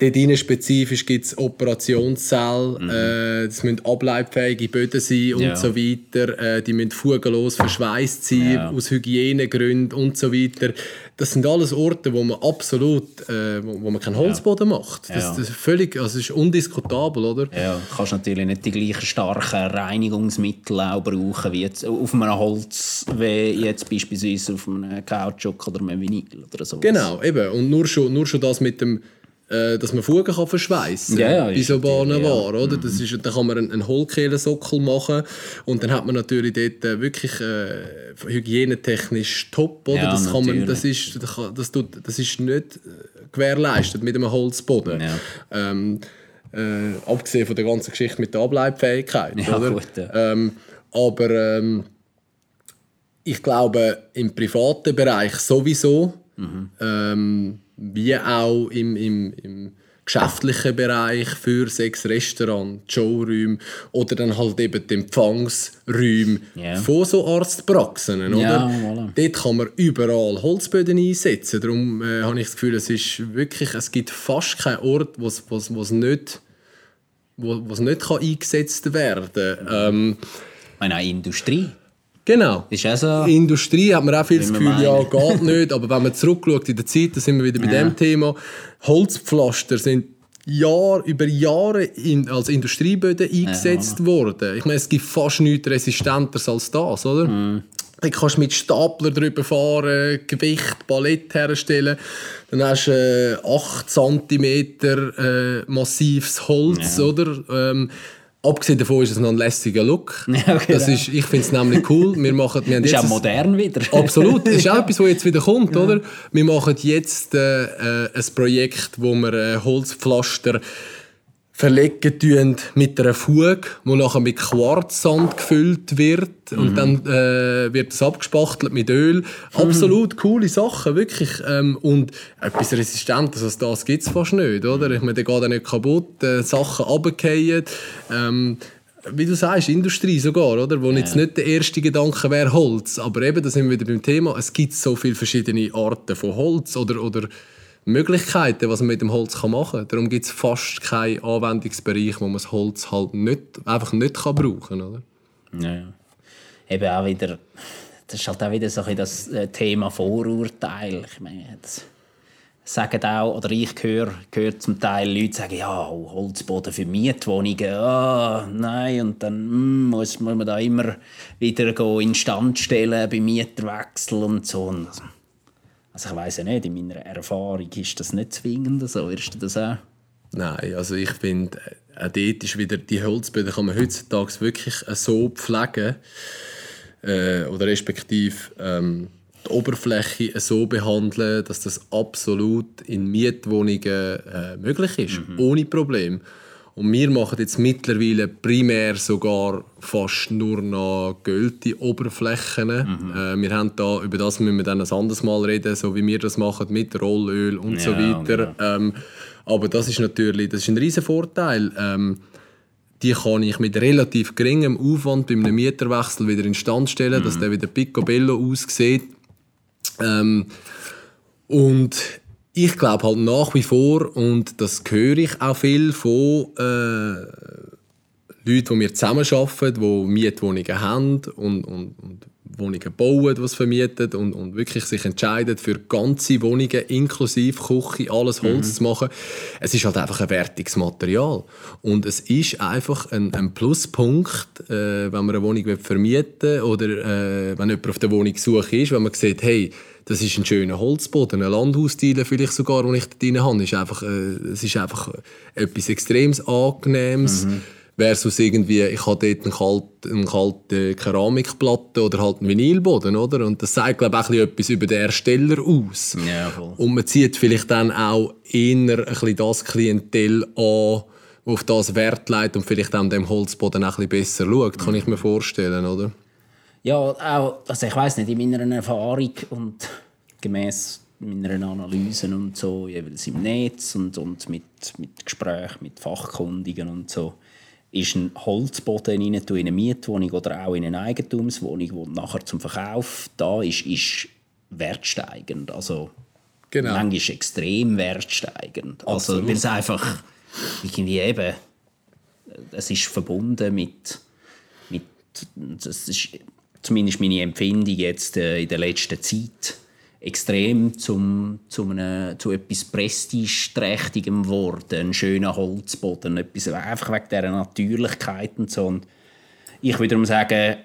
Dort spezifisch gibt es Operationssäle, mhm. äh, das müssen ableibfähige Böden sein und ja. so weiter. Äh, die müssen fugenlos verschweißt sein, ja. aus Hygienegründen und so weiter. Das sind alles Orte, wo man absolut, äh, wo, wo, man keinen Holzboden ja. macht. Das, das, ist völlig, also ist undiskutabel, oder? Ja, du kannst natürlich nicht die gleichen starken Reinigungsmittel auch brauchen wie jetzt auf einem Holz, wie jetzt beispielsweise auf einem Kautschuk oder einem Vinyl oder so. Genau, eben. Und nur schon, nur schon das mit dem dass man Fugen kann verschweißen kann ja, ja, bei so Bahnen ja. war, oder? Das mhm. ist, dann kann man einen, einen Hohlkehlensockel machen und dann hat man natürlich dort äh, wirklich äh, hygienetechnisch top, oder? Ja, das, kann man, das, ist, das, tut, das ist nicht äh, gewährleistet mit einem Holzboden. Ähm, Äh, abgesehen von der ganzen Geschichte mit der Ableitfähigkeit. Ja, oder? gut, ja. Ähm, aber ähm, ich glaube, im privaten Bereich sowieso, ähm, wie auch im, im, im geschäftlichen Bereich für sechs Restaurants, Showräume oder dann halt eben die Empfangsräume Ja. von so Arztpraxen. Oder? Ja, voilà. Dort kann man überall Holzböden einsetzen. Darum äh, habe ich das Gefühl, es ist wirklich, es gibt fast keinen Ort, wo es- nicht, wo, nicht kann eingesetzt werden kann. Ähm, Ich meine, auch Industrie. Genau. Ist auch so. Industrie hat man auch viel das Gefühl, ja, geht nicht. Aber wenn man zurückschaut in der Zeit, da sind wir wieder bei dem Thema. Holzpflaster sind Jahr, über Jahre in, als Industrieböden eingesetzt worden. Ich meine, es gibt fast nichts Resistenteres als das, oder? Mhm. Da kannst du mit Stapler drüber fahren, Gewicht, Ballett herstellen. Dann hast du äh, 8 cm äh, massives Holz, oder? Ähm, abgesehen davon ist es noch ein lässiger Look. Ja, genau. das ist, ich finde es nämlich cool. Wir machen, wir haben ist jetzt auch modern wieder. Absolut, das ist auch etwas, was jetzt wieder kommt, oder? Wir machen jetzt äh, äh, ein Projekt, wo wir äh, Holzpflaster verlegen mit einer Fuge, die nachher mit Quarzsand gefüllt wird und dann äh, wird es abgespachtelt mit Öl. Absolut coole Sachen, wirklich. Ähm, und etwas Resistentes als das gibt es fast nicht, oder? Ich meine, der geht auch nicht kaputt, äh, Sachen runterfallen. Ähm, wie du sagst, Industrie sogar, oder? Wo jetzt nicht der erste Gedanke wäre Holz. Aber eben, da sind wir wieder beim Thema, es gibt so viele verschiedene Arten von Holz oder, oder Möglichkeiten, was man mit dem Holz machen kann. Darum gibt es fast keinen Anwendungsbereich, wo man das Holz halt nicht, einfach nicht kann brauchen kann. Ja, ja. Eben auch wieder, das ist halt auch wieder so ein das äh, Thema Vorurteil. Ich meine, das sagen auch, oder ich höre, höre zum Teil Leute sagen, ja, oh, Holzboden für Mietwohnungen, ah, nein, und dann mm, muss, man da immer wieder go instand stellen bei Mieterwechsel und so. Und also, ich weiß ja nicht, in meiner Erfahrung ist das nicht zwingend so. Wirst du das auch? Nein, also ich finde, äh, auch dort ist wieder, die Holzböden kann man heutzutage wirklich äh, so pflegen, äh, oder respektive ähm, die Oberfläche so behandeln, dass das absolut in Mietwohnungen äh, möglich ist, ohne Problem. Und wir machen jetzt mittlerweile primär sogar fast nur noch gölte Oberflächen. Äh, wir haben da, über das müssen wir dann ein anderes Mal reden, so wie wir das machen mit Rollöl und so Ja, weiter. genau. Ähm, aber das ist natürlich das ist ein riesen Vorteil. Ähm, die kann ich mit relativ geringem Aufwand bei einem Mieterwechsel wieder instand stellen, dass der wieder picobello aussieht. Ähm, und ich glaube halt nach wie vor, und das höre ich auch viel von äh, Leuten, die wir zusammenarbeiten, die Mietwohnungen haben und, und, und Wohnungen bauen, was vermieten und, und wirklich sich entscheiden für ganze Wohnungen inklusive Küche, alles Holz zu machen. Es ist halt einfach ein wertiges Material. Und es ist einfach ein, ein Pluspunkt, äh, wenn man eine Wohnung vermieten will oder äh, wenn jemand auf der Wohnungssuche ist, wenn man sieht, hey, das ist ein schöner Holzboden, ein Landhaustiel vielleicht sogar, den ich da drin habe. Ist einfach, äh, es ist einfach etwas extrem Angenehmes. Versus irgendwie, ich habe dort eine kalte, eine kalte Keramikplatte oder halt einen Vinylboden, oder? Und das sagt, glaube ich, auch etwas über den Ersteller aus. Ja, voll. Und man zieht vielleicht dann auch eher ein bisschen das Klientel an, das auf das Wert legt und vielleicht auch dem Holzboden auch ein bisschen besser schaut, kann ich mir vorstellen, oder? Ja, auch, also ich weiß nicht, in meiner Erfahrung und gemäß meiner Analysen und so, jeweils im Netz und, und mit, mit Gesprächen mit Fachkundigen und so, ist ein Holzboden rein, in eine Mietwohnung oder auch in eine Eigentumswohnung, die nachher zum Verkauf da ist, ist wertsteigend. Also Genau. manchmal extrem wertsteigend. Also, Absolut. weil es einfach irgendwie eben, es ist verbunden mit, mit das ist zumindest meine Empfindung jetzt äh, in der letzten Zeit extrem zum, zu, einem, zu etwas Prestigeträchtigem geworden. Ein schöner Holzboden, etwas, einfach wegen dieser Natürlichkeit und so. Und ich würde sagen,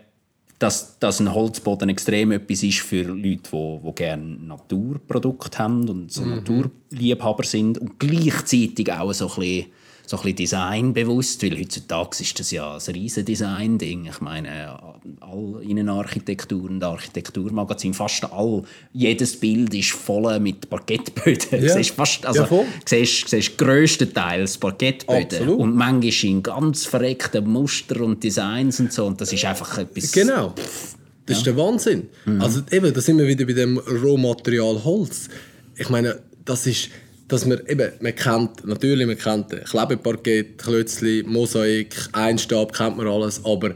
dass, dass ein Holzboden extrem etwas ist für Leute, die, die gerne Naturprodukte haben und so Naturliebhaber sind und gleichzeitig auch so ein bisschen so ein bisschen designbewusst, weil heutzutage ist das ja ein riesen Design-Ding. Ich meine, all Innenarchitektur und Architekturmagazin, fast all, jedes Bild ist voll mit Parkettböden. Ja. siehst fast, also, ja, siehst, siehst grösstenteils Parkettböden. Absolut. Und manchmal in ganz verreckten Muster und Designs und so. Und das ist einfach etwas... Genau. Das ja. ist der Wahnsinn. Mhm. Also eben, da sind wir wieder bei dem Rohmaterial Holz. Ich meine, das ist dass man eben, man kennt, natürlich, man kennt Klebeparkett, Klötzli, Mosaik, Einstab, kennt man alles, aber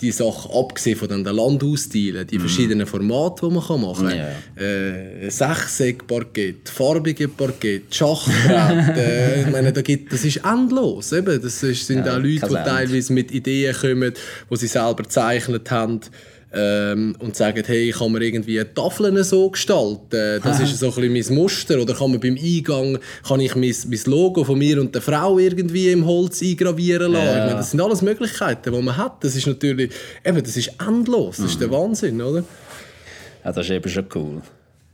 die Sachen, abgesehen von den Landhausstilen, die mm. verschiedenen Formate, die man machen kann. Yeah. Äh, Sechseck-Parkett, farbige Parkett, Schachbrett, äh, ich meine, da gibt, das ist endlos. Eben. Das ist, sind ja, auch Leute, die teilweise mit Ideen kommen, die sie selber gezeichnet haben ähm, und sagen, hey, kann man irgendwie Tafeln so gestalten? Das ist so ein bisschen mein Muster. Oder kann man beim Eingang kann ich mein, mein Logo von mir und der Frau irgendwie im Holz eingravieren lassen? Ja. Meine, das sind alles Möglichkeiten, die man hat. Das ist natürlich, eben, das ist endlos. Das ist der mhm. Wahnsinn, oder? Ja, das ist eben schon cool.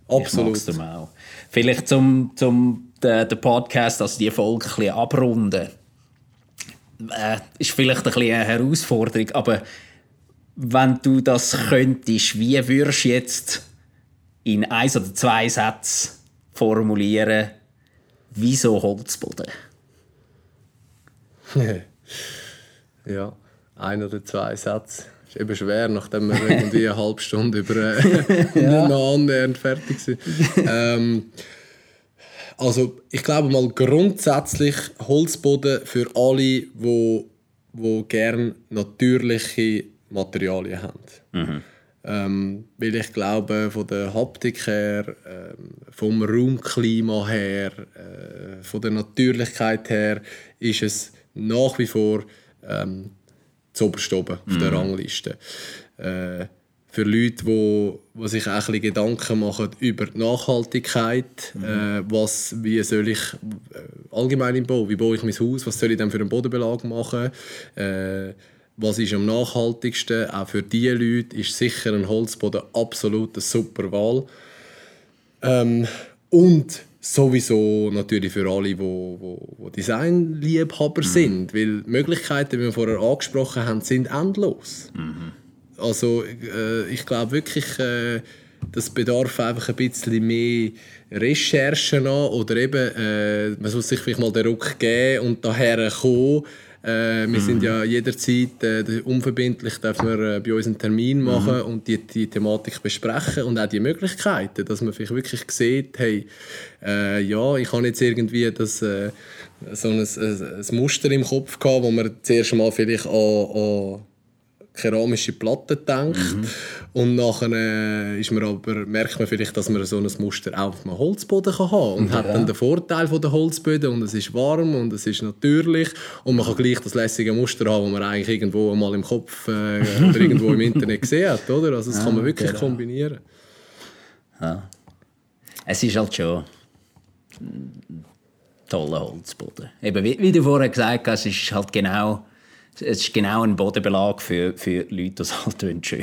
Absolut. Ich auch. Vielleicht zum, zum den, den Podcast, also die Folge ein bisschen abrunden. Äh, ist vielleicht ein bisschen eine Herausforderung, aber wenn du das könntest, wie würdest du jetzt in ein oder zwei Sätzen formulieren, wieso Holzboden? ja, ein oder zwei Sätze. Ist eben schwer, nachdem wir irgendwie eine halbe Stunde über äh, ja. noch annähernd fertig sind. ähm, also ich glaube mal grundsätzlich Holzboden für alle, die wo gern natürliche Materialien haben. Mhm. Ähm, weil ich glaube, von der Haptik her, ähm, vom Raumklima her, äh, von der Natürlichkeit her, ist es nach wie vor ähm, zu oberst oben auf der mhm. Rangliste. Äh, für Leute, die, die sich auch ein bisschen Gedanken machen über die Nachhaltigkeit, mhm. äh, was, wie soll ich äh, allgemein im Bau, wie baue ich mein Haus, was soll ich dann für einen Bodenbelag machen, äh, was ist am nachhaltigsten? Auch für diese Leute ist sicher ein Holzboden absolut eine super Wahl. Ähm, und sowieso natürlich für alle, die, die, die Designliebhaber mhm. sind. Weil die Möglichkeiten, wie wir vorher angesprochen haben, sind endlos. Mhm. Also äh, ich glaube wirklich, äh, das bedarf einfach ein bisschen mehr Recherchen an oder eben, äh, man muss sich vielleicht mal den Ruck geben und daher kommen äh, wir mhm. sind ja jederzeit äh, unverbindlich, dürfen wir äh, bei uns einen Termin mhm. machen mhm. und die, die Thematik besprechen und auch die Möglichkeiten, dass man vielleicht wirklich sieht, hey, äh, ja, ich habe jetzt irgendwie das, äh, so ein, ein, ein, Muster im Kopf gehabt, wo man zuerst mal vielleicht an, an keramische Platte denkt. Mhm. Und nachher äh, ist man aber, merkt man vielleicht, dass man so ein Muster auch auf einem Holzboden kann haben und ja. hat dann den Vorteil von der Holzböden und es ist warm und es ist natürlich und man kann gleich das lässige Muster haben, das man eigentlich irgendwo mal im Kopf äh, oder irgendwo im Internet gesehen hat, oder? Also das ja, kann man wirklich genau. kombinieren. Ja. Es ist halt schon toller Holzboden. Eben, wie, wie du vorher gesagt hast, ist halt genau es ist genau ein Bodenbelag für, für Leute, die es halt schön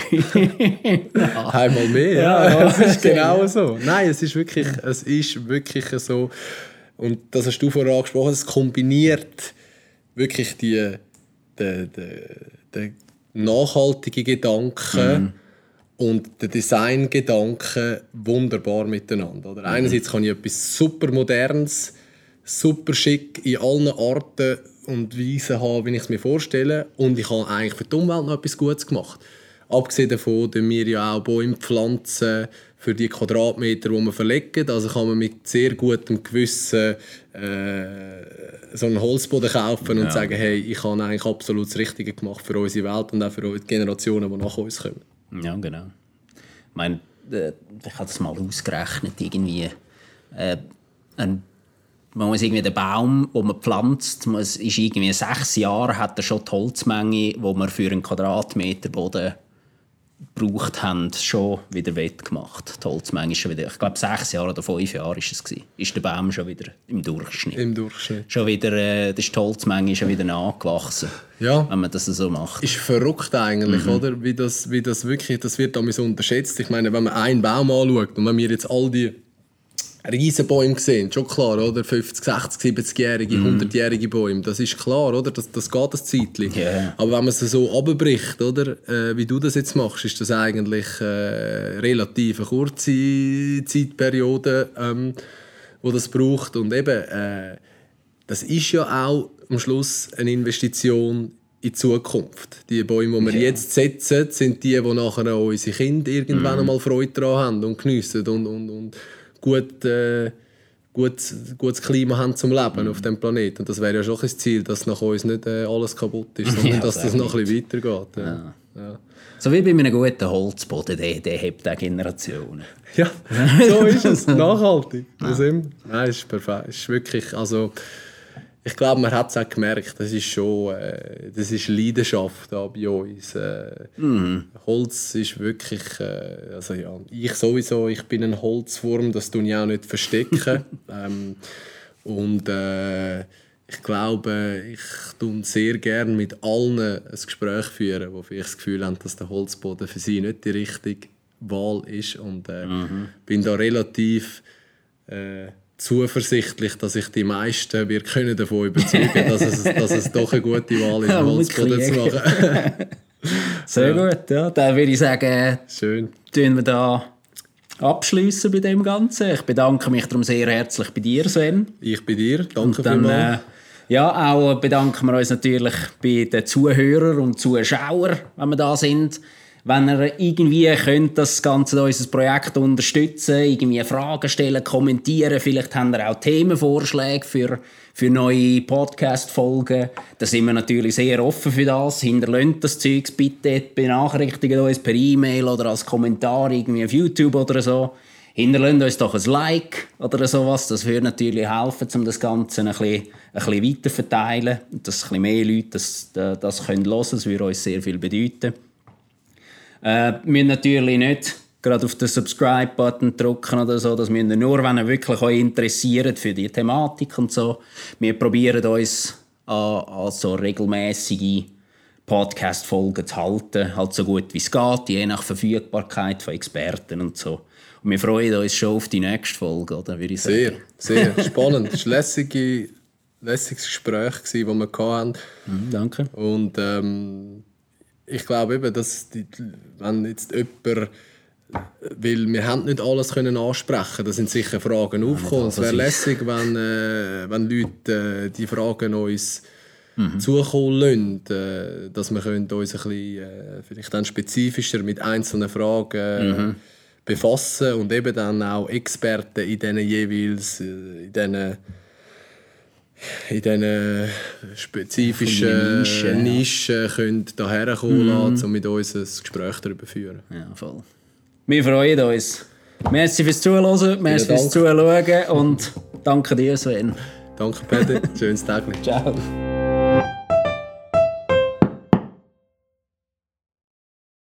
ja. Einmal mehr, ja. ja. Es ist genau so. Nein, es ist wirklich, es ist wirklich so. Und das hast du vorher angesprochen, es kombiniert wirklich die, die, die, die nachhaltige Gedanken mhm. und den Designgedanken wunderbar miteinander. Oder? Mhm. Einerseits kann ich etwas super Modernes, super schick in allen Arten und Weisen haben, wie ich es mir vorstelle. Und ich habe eigentlich für die Umwelt noch etwas Gutes gemacht. Abgesehen davon, dass wir ja auch Bäume pflanzen für die Quadratmeter, die wir verlegen. Also kann man mit sehr gutem Gewissen äh, so einen Holzboden kaufen ja. und sagen, hey, ich habe eigentlich absolut das Richtige gemacht für unsere Welt und auch für die Generationen, die nach uns kommen. Ja, genau. Ich meine, äh, ich habe das mal ausgerechnet, irgendwie äh, ein man muss irgendwie den Baum, den man pflanzt, man ist irgendwie sechs Jahre hat er schon die Holzmenge, die man für einen Quadratmeter Boden gebraucht haben, schon wieder wettgemacht. Die Holzmenge ist schon wieder, ich glaube sechs Jahre oder fünf Jahre ist es gewesen, ist der Baum schon wieder im Durchschnitt. Im Durchschnitt. Schon wieder, äh, ist die Holzmenge schon wieder nachgewachsen. Ja. Wenn man das so macht. Ist verrückt eigentlich, mhm. oder? Wie das, wie das wirklich, das wird damit unterschätzt. Ich meine, wenn man einen Baum anschaut und wenn wir jetzt all die Riesenbäume gesehen, schon klar, oder? 50, 60, 70-jährige, Mhm. 100-jährige Bäume, das ist klar, oder? Das, das geht ein Zeitchen. Ja. Aber wenn man es so abbricht, oder? Äh, wie du das jetzt machst, ist das eigentlich äh, relativ eine kurze Zeitperiode, ähm, wo das braucht. Und eben, äh, das ist ja auch am Schluss eine Investition in die Zukunft. Die Bäume, die wir jetzt setzen, sind die, die nachher auch unsere Kinder irgendwann Mhm. einmal Freude daran haben und geniessen und, und, und gut, äh, gut, gutes Klima haben zum Leben Mhm. auf dem Planeten. Und das wäre ja schon ein Ziel, dass nach uns nicht äh, alles kaputt ist, sondern Ja, dass das noch ein bisschen weitergeht. Ja. Ja. So wie bei einem guten Holzboden, der, der hebt auch Generationen. Ja, so ist es. Nachhaltig. Das ist, nein, ist perfekt. Ist wirklich, also, ich glaube, man hat es auch gemerkt, das ist schon, äh, das ist Leidenschaft da bei uns. Äh, Holz ist wirklich, äh, also ja, ich sowieso, ich bin ein Holzwurm, das tue ich auch nicht verstecken. ähm, und äh, ich glaube, ich tue sehr gerne mit allen ein Gespräch führen, die vielleicht das Gefühl haben, dass der Holzboden für sie nicht die richtige Wahl ist. Und äh, bin da relativ äh, zuversichtlich, dass ich die meisten wir können davon überzeugen, dass es, dass es doch eine gute Wahl ist, Ja, Holzboden zu machen. Sehr gut, ja. Dann würde ich sagen, Schön. tun wir da abschließen bei dem Ganzen. Ich bedanke mich darum sehr herzlich bei dir, Sven. Ich bei dir. Danke Dann, vielmals. äh, ja, auch bedanken wir uns natürlich bei den Zuhörern und Zuschauern, wenn wir da sind. Wenn ihr irgendwie könnt das Ganze unser Projekt unterstützen, irgendwie Fragen stellen, kommentieren, vielleicht habt ihr auch Themenvorschläge für, für neue Podcast-Folgen, da sind wir natürlich sehr offen für das. Hinterlasst das Zeugs bitte, benachrichtigt uns per E-Mail oder als Kommentar irgendwie auf YouTube oder so. Hinterlasst uns doch ein Like oder sowas. Das würde natürlich helfen, um das Ganze ein bisschen, ein bisschen weiter verteilen. Dass ein bisschen mehr Leute das, das, können hören. Das würde uns sehr viel bedeuten. Äh, wir müssen natürlich nicht gerade auf den Subscribe-Button drücken oder so. Das müssen wir nur, wenn ihr wirklich euch interessiert für die Thematik und so. Wir probieren uns an, an so regelmäßige Podcast-Folgen zu halten, halt so gut wie es geht, je nach Verfügbarkeit von Experten und so. Und wir freuen uns schon auf die nächste Folge, oder? Würde ich sagen. Sehr, sehr spannend. Es war ein lässige, lässiges Gespräch, das wir hatten. Mhm, danke. Und ähm, ich glaube eben, dass die, wenn jetzt jemand weil wir haben nicht alles können ansprechen da sind sicher Fragen aufgekommen. Es wäre lässig, wenn, äh, wenn Leute äh, die Fragen uns zukommen lassen, äh, dass wir können uns ein bisschen, äh, vielleicht dann spezifischer mit einzelnen Fragen äh, befassen und eben dann auch Experten in diesen jeweils äh, in diesen in diesen spezifischen Nischen, ja. Nischen können daher kommen lassen, um mit uns ein Gespräch darüber zu führen. Ja, voll. Wir freuen uns. Merci fürs Zuhören, merci fürs Zuschauen und danke dir, Sven. Danke, Peter. Schönes Tag. Ciao.